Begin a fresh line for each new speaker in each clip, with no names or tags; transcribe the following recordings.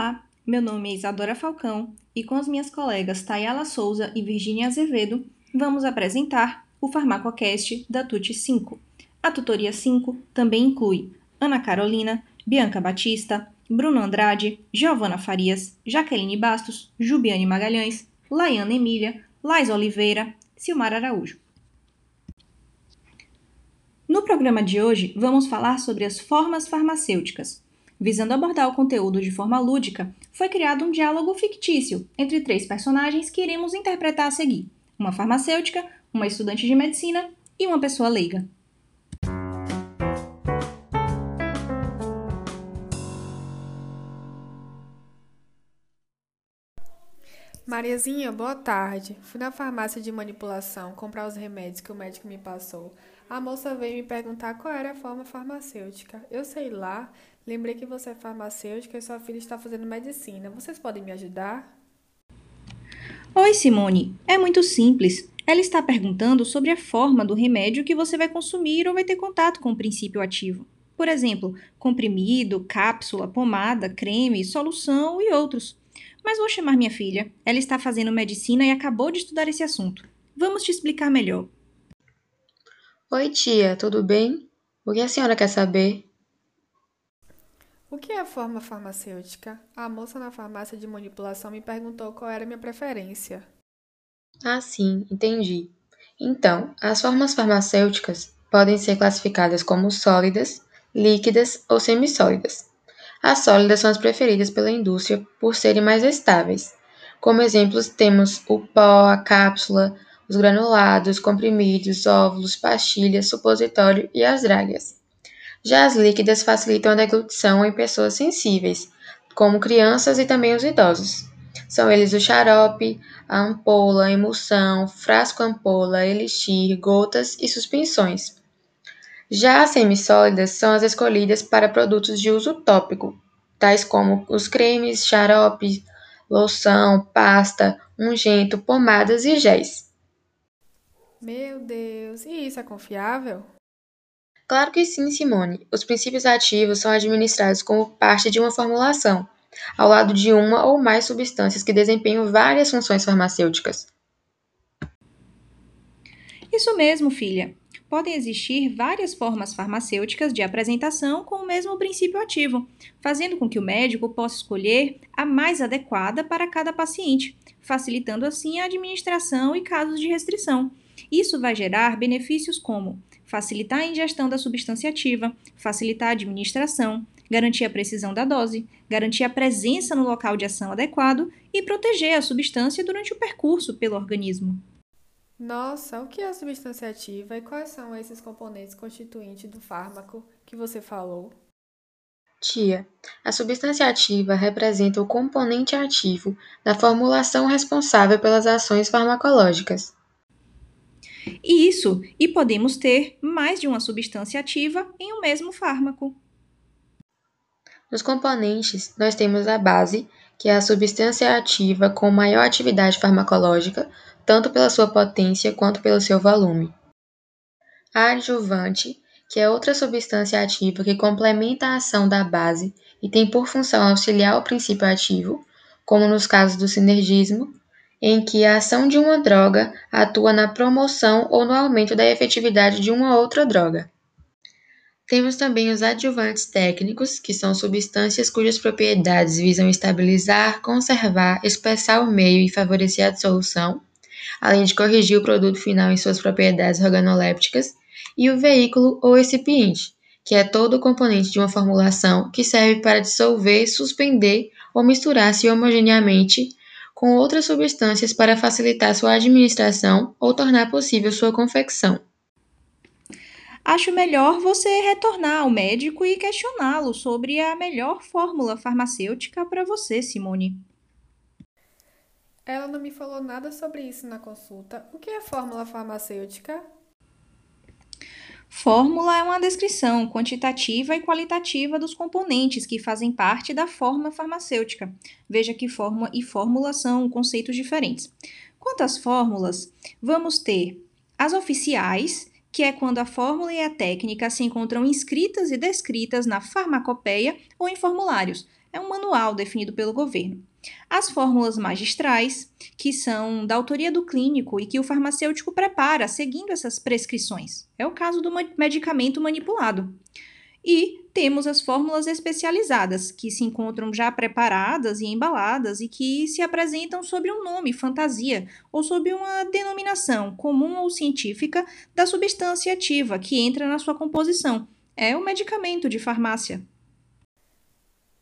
Olá, meu nome é Isadora Falcão e com as minhas colegas Tayala Souza e Virginia Azevedo, vamos apresentar o Farmacocast da TUT 5. A tutoria 5 também inclui Ana Carolina, Bianca Batista, Bruno Andrade, Giovana Farias, Jaqueline Bastos, Jubiane Magalhães, Laiana Emília, Lais Oliveira, Silmar Araújo. No programa de hoje, vamos falar sobre as formas farmacêuticas. Visando abordar o conteúdo de forma lúdica, foi criado um diálogo fictício entre três personagens que iremos interpretar a seguir: uma farmacêutica, uma estudante de medicina e uma pessoa leiga.
Mariazinha, boa tarde. Fui na farmácia de manipulação comprar os remédios que o médico me passou. A moça veio me perguntar qual era a forma farmacêutica. Eu sei lá, lembrei que você é farmacêutica e sua filha está fazendo medicina. Vocês podem me ajudar?
Oi, Simone. É muito simples. Ela está perguntando sobre a forma do remédio que você vai consumir ou vai ter contato com o princípio ativo. Por exemplo, comprimido, cápsula, pomada, creme, solução e outros. Mas vou chamar minha filha. Ela está fazendo medicina e acabou de estudar esse assunto. Vamos te explicar melhor.
Oi, tia, tudo bem? O que a senhora quer saber?
O que é forma farmacêutica? A moça na farmácia de manipulação me perguntou qual era a minha preferência.
Ah, sim, entendi. Então, as formas farmacêuticas podem ser classificadas como sólidas, líquidas ou semissólidas. As sólidas são as preferidas pela indústria por serem mais estáveis. Como exemplos, temos o pó, a cápsula, os granulados, comprimidos, óvulos, pastilhas, supositório e as dragas. Já as líquidas facilitam a deglutição em pessoas sensíveis, como crianças e também os idosos. São eles o xarope, a ampola, a emulsão, frasco-ampola, elixir, gotas e suspensões. Já as semissólidas são as escolhidas para produtos de uso tópico, tais como os cremes, xarope, loção, pasta, ungento, pomadas e géis.
Meu Deus, e isso é confiável?
Claro que sim, Simone. Os princípios ativos são administrados como parte de uma formulação, ao lado de uma ou mais substâncias que desempenham várias funções farmacêuticas.
Isso mesmo, filha podem existir várias formas farmacêuticas de apresentação com o mesmo princípio ativo, fazendo com que o médico possa escolher a mais adequada para cada paciente, facilitando assim a administração e casos de restrição. Isso vai gerar benefícios como facilitar a ingestão da substância ativa, facilitar a administração, garantir a precisão da dose, garantir a presença no local de ação adequado e proteger a substância durante o percurso pelo organismo.
Nossa, o que é a substância ativa e quais são esses componentes constituintes do fármaco que você falou?
Tia, a substância ativa representa o componente ativo da formulação responsável pelas ações farmacológicas.
Isso, e podemos ter mais de uma substância ativa em um mesmo fármaco.
Nos componentes, nós temos a base, que é a substância ativa com maior atividade farmacológica, tanto pela sua potência quanto pelo seu volume. A adjuvante, que é outra substância ativa que complementa a ação da base e tem por função auxiliar o princípio ativo, como nos casos do sinergismo, em que a ação de uma droga atua na promoção ou no aumento da efetividade de uma outra droga. Temos também os adjuvantes técnicos, que são substâncias cujas propriedades visam estabilizar, conservar, espessar o meio e favorecer a dissolução, além de corrigir o produto final em suas propriedades organolépticas, e o veículo ou recipiente, que é todo o componente de uma formulação que serve para dissolver, suspender ou misturar-se homogeneamente com outras substâncias para facilitar sua administração ou tornar possível sua confecção.
Acho melhor você retornar ao médico e questioná-lo sobre a melhor fórmula farmacêutica para você, Simone.
Ela não me falou nada sobre isso na consulta. O que é fórmula farmacêutica?
Fórmula é uma descrição quantitativa e qualitativa dos componentes que fazem parte da forma farmacêutica. Veja que forma e fórmula são conceitos diferentes. Quanto às fórmulas, vamos ter as oficiais, que é quando a fórmula e a técnica se encontram inscritas e descritas na farmacopeia ou em formulários, É um manual definido pelo governo. As fórmulas magistrais, que são da autoria do clínico e que o farmacêutico prepara seguindo essas prescrições. É o caso do medicamento manipulado. E temos as fórmulas especializadas, que se encontram já preparadas e embaladas e que se apresentam sob um nome, fantasia, ou sob uma denominação comum ou científica da substância ativa que entra na sua composição. É o medicamento de farmácia.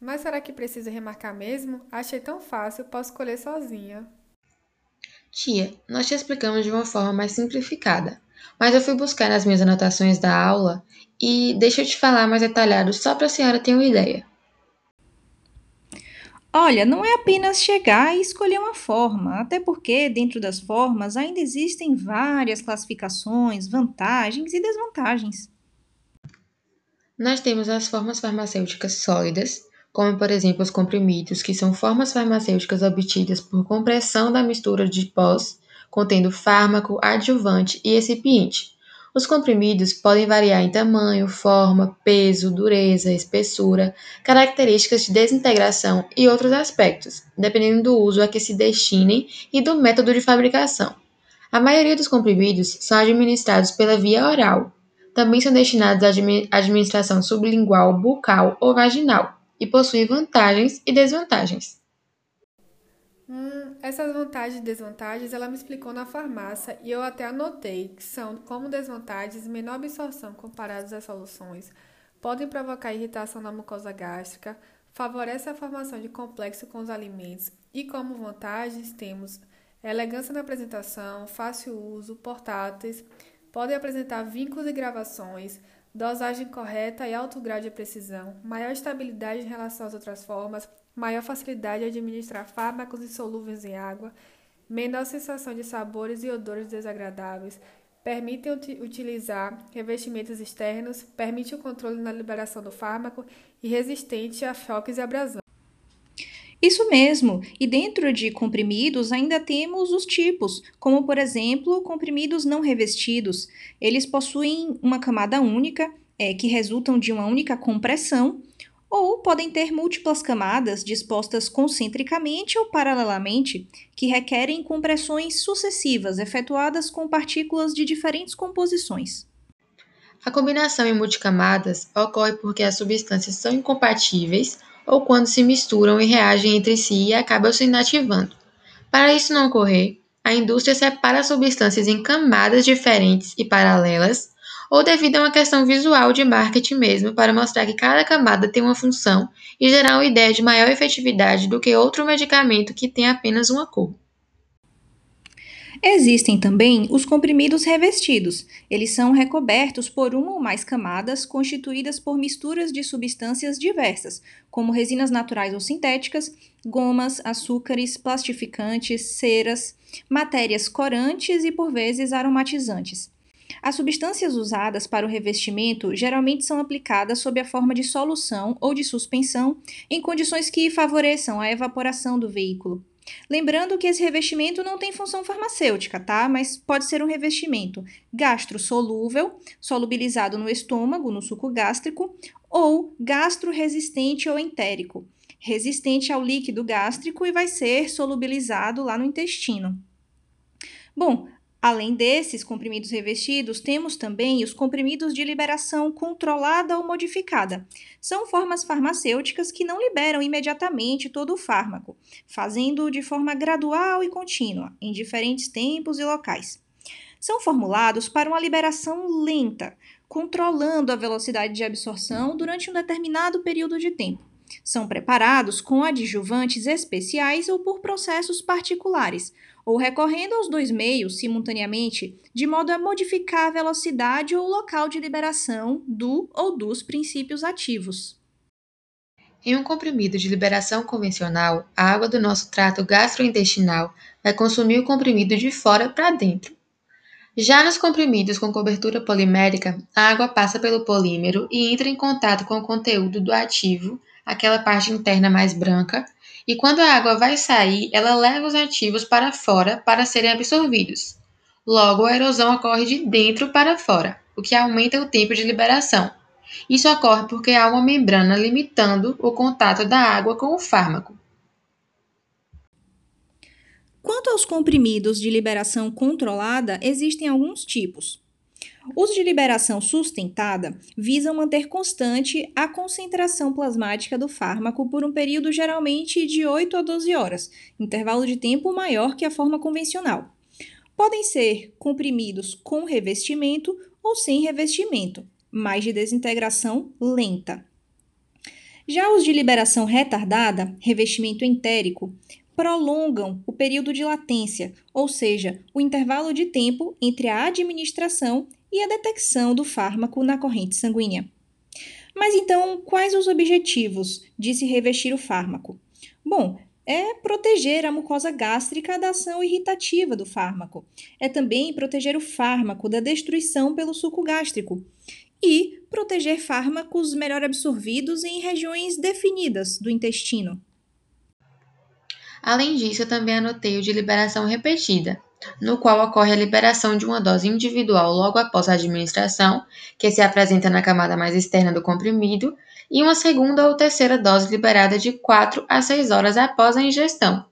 Mas será que precisa remarcar mesmo? Achei tão fácil, posso escolher sozinha.
Tia, nós te explicamos de uma forma mais simplificada, mas eu fui buscar nas minhas anotações da aula e deixa eu te falar mais detalhado só para a senhora ter uma ideia.
Olha, não é apenas chegar e escolher uma forma, até porque dentro das formas ainda existem várias classificações, vantagens e desvantagens.
Nós temos as formas farmacêuticas sólidas, como por exemplo os comprimidos, que são formas farmacêuticas obtidas por compressão da mistura de pós, contendo fármaco, adjuvante e recipiente. Os comprimidos podem variar em tamanho, forma, peso, dureza, espessura, características de desintegração e outros aspectos, dependendo do uso a que se destinem e do método de fabricação. A maioria dos comprimidos são administrados pela via oral. Também são destinados à administração sublingual, bucal ou vaginal e possuem vantagens e desvantagens.
Hum, essas vantagens e desvantagens ela me explicou na farmácia e eu até anotei que são, como desvantagens, menor absorção comparadas às soluções, podem provocar irritação na mucosa gástrica, favorece a formação de complexo com os alimentos e como vantagens temos elegância na apresentação, fácil uso, portáteis, podem apresentar vínculos e gravações, dosagem correta e alto grau de precisão, maior estabilidade em relação às outras formas, maior facilidade de administrar fármacos insolúveis em água, menor sensação de sabores e odores desagradáveis, permitem utilizar revestimentos externos, permite o controle na liberação do fármaco e resistente a choques e abrasão.
Isso mesmo, e dentro de comprimidos ainda temos os tipos, como por exemplo, comprimidos não revestidos. Eles possuem uma camada única, é, que resultam de uma única compressão, ou podem ter múltiplas camadas dispostas concentricamente ou paralelamente, que requerem compressões sucessivas efetuadas com partículas de diferentes composições.
A combinação em multicamadas ocorre porque as substâncias são incompatíveis ou quando se misturam e reagem entre si e acabam se inativando. Para isso não ocorrer, a indústria separa as substâncias em camadas diferentes e paralelas, ou devido a uma questão visual de marketing mesmo, para mostrar que cada camada tem uma função e gerar uma ideia de maior efetividade do que outro medicamento que tem apenas uma cor.
Existem também os comprimidos revestidos. Eles são recobertos por uma ou mais camadas constituídas por misturas de substâncias diversas, como resinas naturais ou sintéticas, gomas, açúcares, plastificantes, ceras, matérias corantes e por vezes aromatizantes. As substâncias usadas para o revestimento geralmente são aplicadas sob a forma de solução ou de suspensão em condições que favoreçam a evaporação do veículo. Lembrando que esse revestimento não tem função farmacêutica, tá? Mas pode ser um revestimento gastrosolúvel, solubilizado no estômago, no suco gástrico, ou gastroresistente ou entérico, resistente ao líquido gástrico e vai ser solubilizado lá no intestino. Bom, Além desses comprimidos revestidos, temos também os comprimidos de liberação controlada ou modificada. São formas farmacêuticas que não liberam imediatamente todo o fármaco, fazendo de forma gradual e contínua, em diferentes tempos e locais. São formulados para uma liberação lenta, controlando a velocidade de absorção durante um determinado período de tempo. São preparados com adjuvantes especiais ou por processos particulares, ou recorrendo aos dois meios simultaneamente, de modo a modificar a velocidade ou local de liberação do ou dos princípios ativos.
Em um comprimido de liberação convencional, a água do nosso trato gastrointestinal vai consumir o comprimido de fora para dentro. Já nos comprimidos com cobertura polimérica, a água passa pelo polímero e entra em contato com o conteúdo do ativo, aquela parte interna mais branca, e quando a água vai sair, ela leva os ativos para fora para serem absorvidos. Logo, a erosão ocorre de dentro para fora, o que aumenta o tempo de liberação. Isso ocorre porque há uma membrana limitando o contato da água com o fármaco.
Quanto aos comprimidos de liberação controlada, existem alguns tipos. Os de liberação sustentada visam manter constante a concentração plasmática do fármaco por um período geralmente de 8 a 12 horas, intervalo de tempo maior que a forma convencional. Podem ser comprimidos com revestimento ou sem revestimento, mas de desintegração lenta. Já os de liberação retardada, revestimento entérico, prolongam o período de latência, ou seja, o intervalo de tempo entre a administração e a detecção do fármaco na corrente sanguínea. Mas então, quais os objetivos de se revestir o fármaco? Bom, é proteger a mucosa gástrica da ação irritativa do fármaco. É também proteger o fármaco da destruição pelo suco gástrico e proteger fármacos melhor absorvidos em regiões definidas do intestino.
Além disso, eu também anotei o de liberação repetida, no qual ocorre a liberação de uma dose individual logo após a administração, que se apresenta na camada mais externa do comprimido, e uma segunda ou terceira dose liberada de 4 a 6 horas após a ingestão.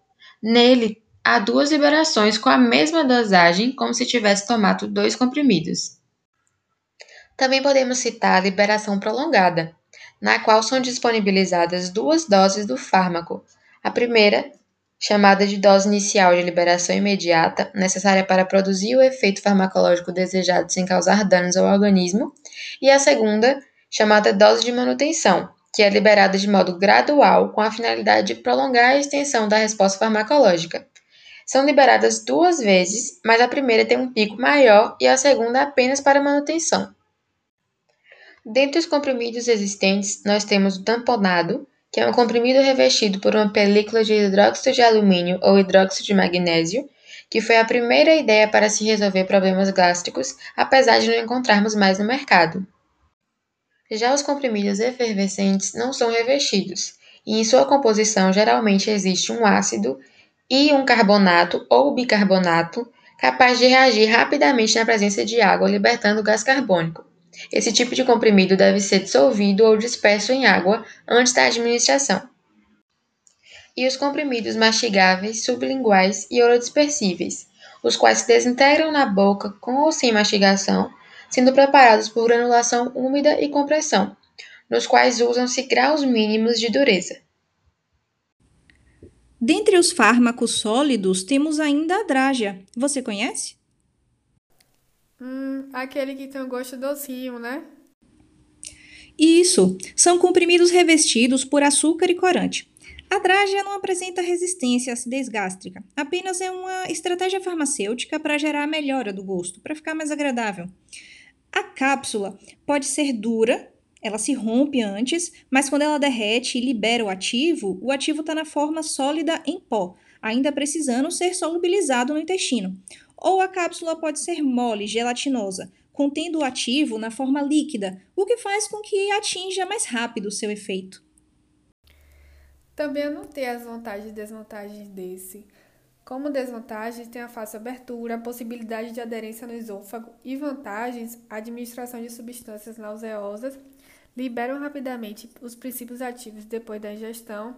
Nele, há duas liberações com a mesma dosagem, como se tivesse tomado dois comprimidos. Também podemos citar a liberação prolongada, na qual são disponibilizadas duas doses do fármaco. A primeira, chamada de dose inicial de liberação imediata, necessária para produzir o efeito farmacológico desejado sem causar danos ao organismo, e a segunda, chamada dose de manutenção, que é liberada de modo gradual com a finalidade de prolongar a extensão da resposta farmacológica. São liberadas duas vezes, mas a primeira tem um pico maior e a segunda apenas para manutenção. Dentre os comprimidos existentes, nós temos o tamponado, que é um comprimido revestido por uma película de hidróxido de alumínio ou hidróxido de magnésio, que foi a primeira ideia para se resolver problemas gástricos, apesar de não encontrarmos mais no mercado. Já os comprimidos efervescentes não são revestidos, e em sua composição geralmente existe um ácido e um carbonato ou bicarbonato capaz de reagir rapidamente na presença de água, libertando gás carbônico. Esse tipo de comprimido deve ser dissolvido ou disperso em água antes da administração. E os comprimidos mastigáveis, sublinguais e orodispersíveis, os quais se desintegram na boca com ou sem mastigação, sendo preparados por granulação úmida e compressão, nos quais usam-se graus mínimos de dureza.
Dentre os fármacos sólidos, temos ainda a drágia. Você conhece?
Hum, aquele que tem o gosto docinho, né?
Isso, são comprimidos revestidos por açúcar e corante. A drágia não apresenta resistência à acidez gástrica, apenas é uma estratégia farmacêutica para gerar a melhora do gosto, para ficar mais agradável. A cápsula pode ser dura, ela se rompe antes, mas quando ela derrete e libera o ativo, o ativo está na forma sólida em pó, ainda precisando ser solubilizado no intestino ou a cápsula pode ser mole, gelatinosa, contendo o ativo na forma líquida, o que faz com que atinja mais rápido o seu efeito.
Também anotei as vantagens e desvantagens desse. Como desvantagens, tem a fácil abertura, a possibilidade de aderência no esôfago e vantagens, a administração de substâncias nauseosas liberam rapidamente os princípios ativos depois da ingestão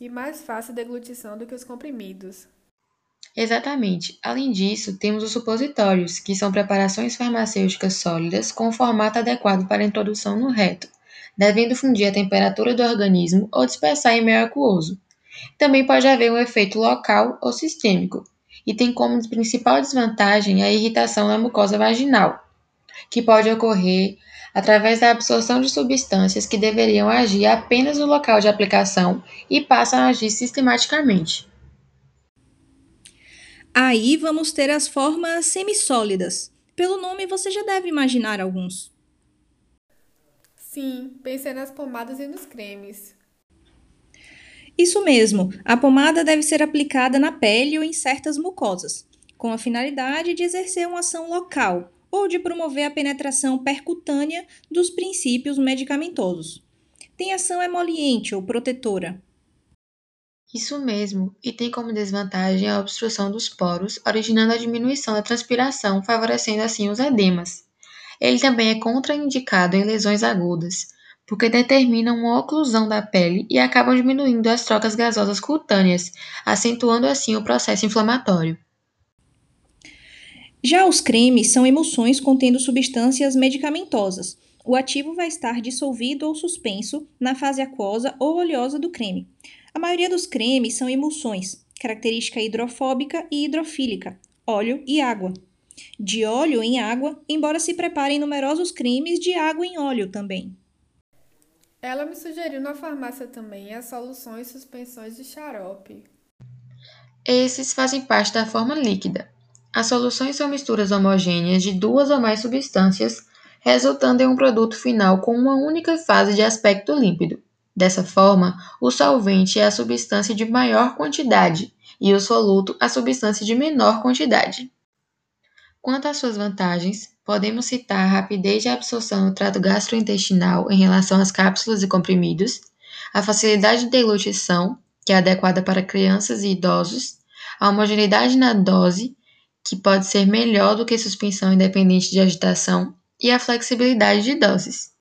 e mais fácil deglutição do que os comprimidos.
Exatamente. Além disso, temos os supositórios, que são preparações farmacêuticas sólidas com formato adequado para introdução no reto, devendo fundir a temperatura do organismo ou dispersar em meio aquoso. Também pode haver um efeito local ou sistêmico, e tem como principal desvantagem a irritação na mucosa vaginal, que pode ocorrer através da absorção de substâncias que deveriam agir apenas no local de aplicação e passam a agir sistematicamente.
Aí vamos ter as formas semissólidas. Pelo nome você já deve imaginar alguns.
Sim, pensei nas pomadas e nos cremes.
Isso mesmo, a pomada deve ser aplicada na pele ou em certas mucosas, com a finalidade de exercer uma ação local ou de promover a penetração percutânea dos princípios medicamentosos. Tem ação emoliente ou protetora,
isso mesmo, e tem como desvantagem a obstrução dos poros, originando a diminuição da transpiração, favorecendo assim os edemas. Ele também é contraindicado em lesões agudas, porque determinam uma oclusão da pele e acabam diminuindo as trocas gasosas cutâneas, acentuando assim o processo inflamatório.
Já os cremes são emulsões contendo substâncias medicamentosas. O ativo vai estar dissolvido ou suspenso na fase aquosa ou oleosa do creme. A maioria dos cremes são emulsões, característica hidrofóbica e hidrofílica, óleo e água. De óleo em água, embora se preparem numerosos cremes de água em óleo também.
Ela me sugeriu na farmácia também as soluções e suspensões de xarope.
Esses fazem parte da forma líquida. As soluções são misturas homogêneas de duas ou mais substâncias, resultando em um produto final com uma única fase de aspecto límpido. Dessa forma, o solvente é a substância de maior quantidade e o soluto a substância de menor quantidade. Quanto às suas vantagens, podemos citar a rapidez de absorção no trato gastrointestinal em relação às cápsulas e comprimidos, a facilidade de deglutição, que é adequada para crianças e idosos, a homogeneidade na dose, que pode ser melhor do que suspensão independente de agitação, e a flexibilidade de doses.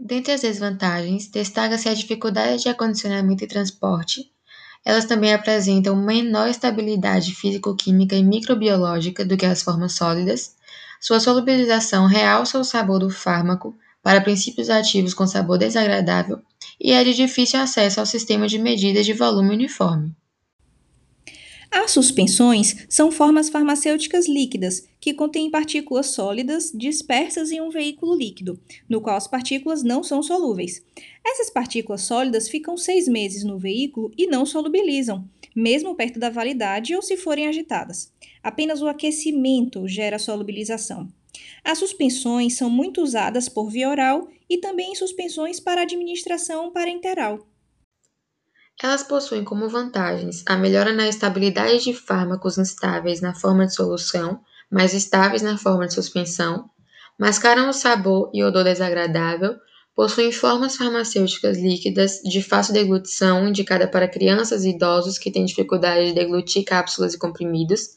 Dentre as desvantagens, destaca-se a dificuldade de acondicionamento e transporte. Elas também apresentam menor estabilidade físico-química e microbiológica do que as formas sólidas. Sua solubilização realça o sabor do fármaco para princípios ativos com sabor desagradável e é de difícil acesso ao sistema de medidas de volume uniforme.
As suspensões são formas farmacêuticas líquidas que contêm partículas sólidas dispersas em um veículo líquido, no qual as partículas não são solúveis. Essas partículas sólidas ficam seis meses no veículo e não solubilizam, mesmo perto da validade ou se forem agitadas. Apenas o aquecimento gera solubilização. As suspensões são muito usadas por via oral e também em suspensões para administração parenteral.
Elas possuem como vantagens a melhora na estabilidade de fármacos instáveis na forma de solução, mais estáveis na forma de suspensão, mascaram o sabor e odor desagradável, possuem formas farmacêuticas líquidas de fácil deglutição indicada para crianças e idosos que têm dificuldade de deglutir cápsulas e comprimidos,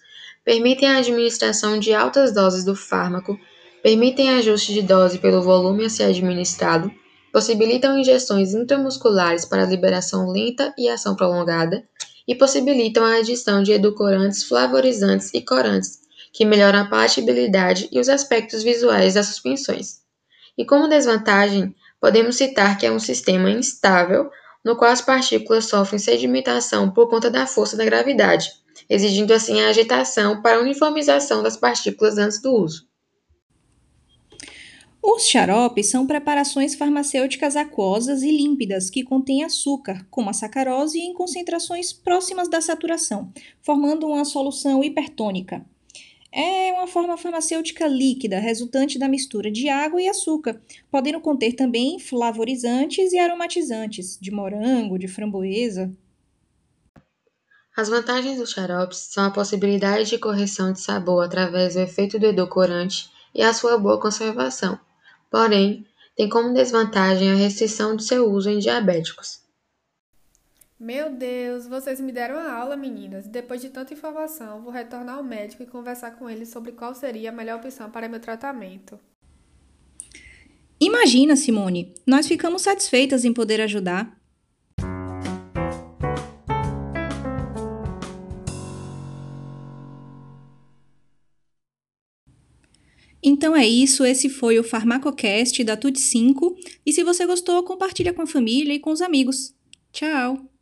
permitem a administração de altas doses do fármaco, permitem ajuste de dose pelo volume a ser administrado, possibilitam injeções intramusculares para liberação lenta e ação prolongada, e possibilitam a adição de edulcorantes, flavorizantes e corantes, que melhoram a palatabilidade e os aspectos visuais das suspensões. E como desvantagem, podemos citar que é um sistema instável, no qual as partículas sofrem sedimentação por conta da força da gravidade, exigindo assim a agitação para a uniformização das partículas antes do uso.
Os xaropes são preparações farmacêuticas aquosas e límpidas que contêm açúcar, como a sacarose, em concentrações próximas da saturação, formando uma solução hipertônica. É uma forma farmacêutica líquida, resultante da mistura de água e açúcar, podendo conter também flavorizantes e aromatizantes, de morango, de framboesa.
As vantagens dos xaropes são a possibilidade de correção de sabor através do efeito do edulcorante e a sua boa conservação porém, tem como desvantagem a restrição de seu uso em diabéticos.
Meu Deus, vocês me deram a aula, meninas. Depois de tanta informação, vou retornar ao médico e conversar com ele sobre qual seria a melhor opção para meu tratamento.
Imagina, Simone, nós ficamos satisfeitas em poder ajudar. Então é isso, esse foi o Farmacocast da TUT 5 e se você gostou, compartilha com a família e com os amigos. Tchau!